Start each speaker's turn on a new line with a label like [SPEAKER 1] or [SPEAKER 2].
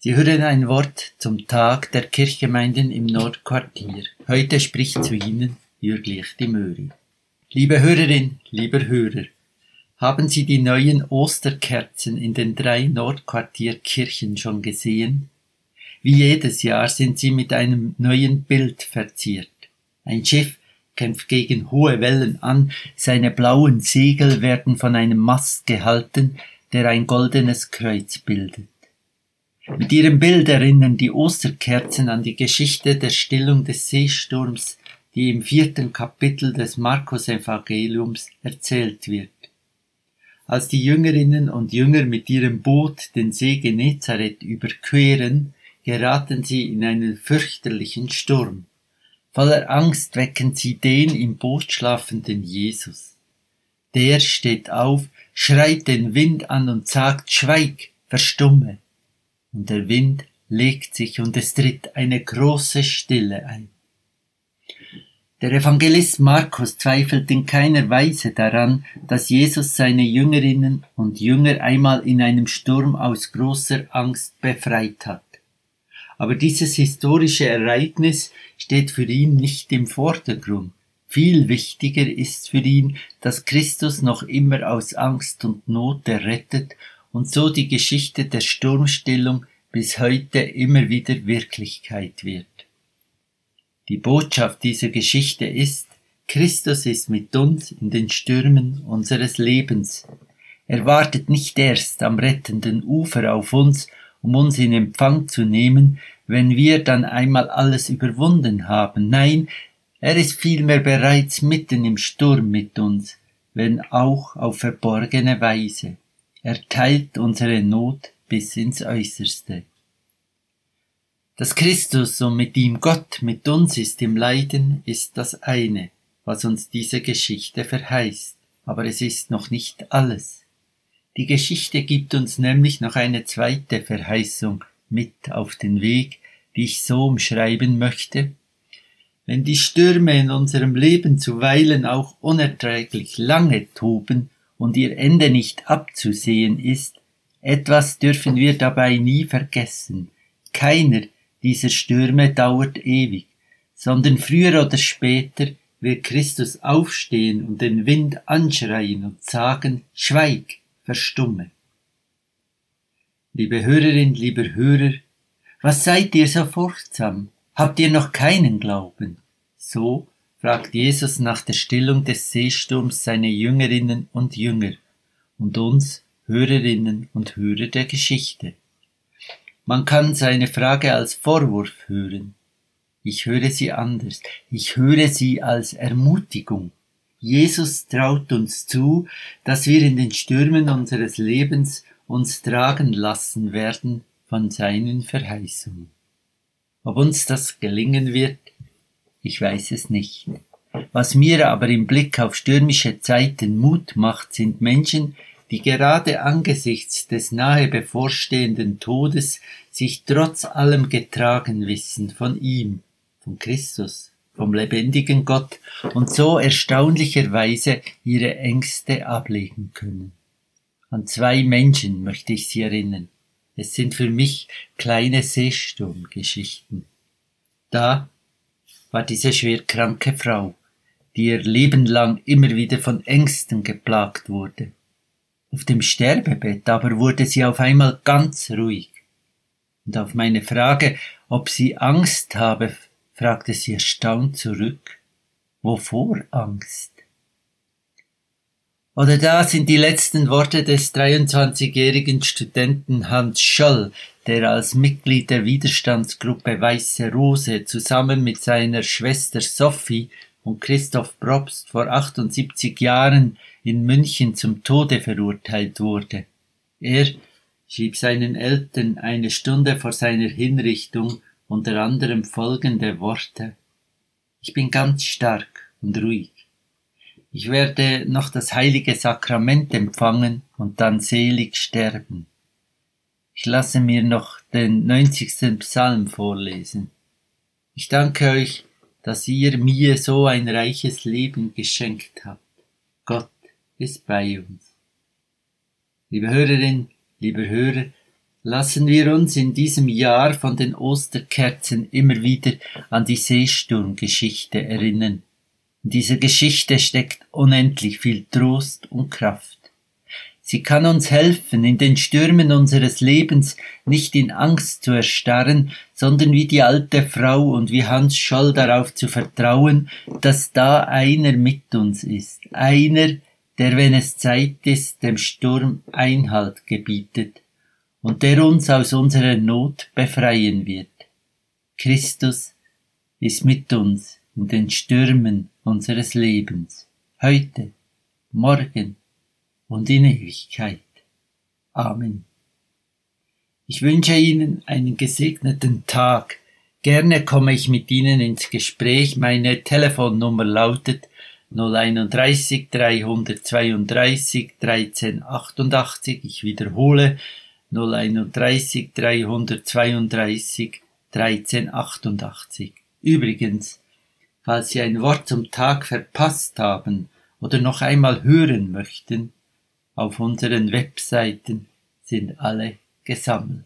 [SPEAKER 1] Sie hören ein Wort zum Tag der Kirchgemeinden im Nordquartier. Heute spricht zu Ihnen Jürglich die Möri. Liebe Hörerin, lieber Hörer, haben Sie die neuen Osterkerzen in den drei Nordquartierkirchen schon gesehen? Wie jedes Jahr sind sie mit einem neuen Bild verziert. Ein Schiff kämpft gegen hohe Wellen an, seine blauen Segel werden von einem Mast gehalten, der ein goldenes Kreuz bildet. Mit ihrem Bild erinnern die Osterkerzen an die Geschichte der Stillung des Seesturms, die im vierten Kapitel des Markus-Evangeliums erzählt wird. Als die Jüngerinnen und Jünger mit ihrem Boot den See Genezareth überqueren, geraten sie in einen fürchterlichen Sturm. Voller Angst wecken sie den im Boot schlafenden Jesus. Der steht auf, schreit den Wind an und sagt Schweig, verstumme und der Wind legt sich und es tritt eine große Stille ein. Der Evangelist Markus zweifelt in keiner Weise daran, dass Jesus seine Jüngerinnen und Jünger einmal in einem Sturm aus großer Angst befreit hat. Aber dieses historische Ereignis steht für ihn nicht im Vordergrund. Viel wichtiger ist für ihn, dass Christus noch immer aus Angst und Not errettet und so die Geschichte der Sturmstillung bis heute immer wieder Wirklichkeit wird. Die Botschaft dieser Geschichte ist, Christus ist mit uns in den Stürmen unseres Lebens. Er wartet nicht erst am rettenden Ufer auf uns, um uns in Empfang zu nehmen, wenn wir dann einmal alles überwunden haben. Nein, er ist vielmehr bereits mitten im Sturm mit uns, wenn auch auf verborgene Weise. Er teilt unsere Not bis ins Äußerste. Dass Christus und mit ihm Gott mit uns ist im Leiden, ist das eine, was uns diese Geschichte verheißt. Aber es ist noch nicht alles. Die Geschichte gibt uns nämlich noch eine zweite Verheißung mit auf den Weg, die ich so umschreiben möchte. Wenn die Stürme in unserem Leben zuweilen auch unerträglich lange toben und ihr Ende nicht abzusehen ist, etwas dürfen wir dabei nie vergessen. Keiner dieser Stürme dauert ewig, sondern früher oder später wird Christus aufstehen und den Wind anschreien und sagen, Schweig, verstumme. Liebe Hörerin, lieber Hörer, was seid ihr so furchtsam? Habt ihr noch keinen Glauben? So fragt Jesus nach der Stillung des Seesturms seine Jüngerinnen und Jünger und uns Hörerinnen und Hörer der Geschichte. Man kann seine Frage als Vorwurf hören. Ich höre sie anders. Ich höre sie als Ermutigung. Jesus traut uns zu, dass wir in den Stürmen unseres Lebens uns tragen lassen werden von seinen Verheißungen. Ob uns das gelingen wird, ich weiß es nicht. Was mir aber im Blick auf stürmische Zeiten Mut macht, sind Menschen, die gerade angesichts des nahe bevorstehenden Todes sich trotz allem getragen wissen von ihm, von Christus, vom lebendigen Gott und so erstaunlicherweise ihre Ängste ablegen können. An zwei Menschen möchte ich Sie erinnern. Es sind für mich kleine Seesturmgeschichten. Da war diese schwerkranke Frau, die ihr Leben lang immer wieder von Ängsten geplagt wurde. Auf dem Sterbebett aber wurde sie auf einmal ganz ruhig. Und auf meine Frage, ob sie Angst habe, fragte sie erstaunt zurück. Wovor Angst? Oder da sind die letzten Worte des 23-jährigen Studenten Hans Scholl, der als Mitglied der Widerstandsgruppe Weiße Rose zusammen mit seiner Schwester Sophie und Christoph Probst vor 78 Jahren in München zum Tode verurteilt wurde. Er schrieb seinen Eltern eine Stunde vor seiner Hinrichtung unter anderem folgende Worte Ich bin ganz stark und ruhig. Ich werde noch das heilige Sakrament empfangen und dann selig sterben. Ich lasse mir noch den 90. Psalm vorlesen. Ich danke euch, dass ihr mir so ein reiches Leben geschenkt habt. Gott ist bei uns. Liebe Hörerin, lieber Hörer, lassen wir uns in diesem Jahr von den Osterkerzen immer wieder an die Seesturmgeschichte erinnern. In dieser Geschichte steckt unendlich viel Trost und Kraft. Sie kann uns helfen, in den Stürmen unseres Lebens nicht in Angst zu erstarren, sondern wie die alte Frau und wie Hans Scholl darauf zu vertrauen, dass da einer mit uns ist, einer, der, wenn es Zeit ist, dem Sturm Einhalt gebietet und der uns aus unserer Not befreien wird. Christus ist mit uns in den Stürmen unseres Lebens, heute, morgen und in Ewigkeit. Amen. Ich wünsche Ihnen einen gesegneten Tag. Gerne komme ich mit Ihnen ins Gespräch. Meine Telefonnummer lautet 031 332 1388. Ich wiederhole 031 332 1388. Übrigens, falls Sie ein Wort zum Tag verpasst haben oder noch einmal hören möchten, auf unseren Webseiten sind alle gesammelt.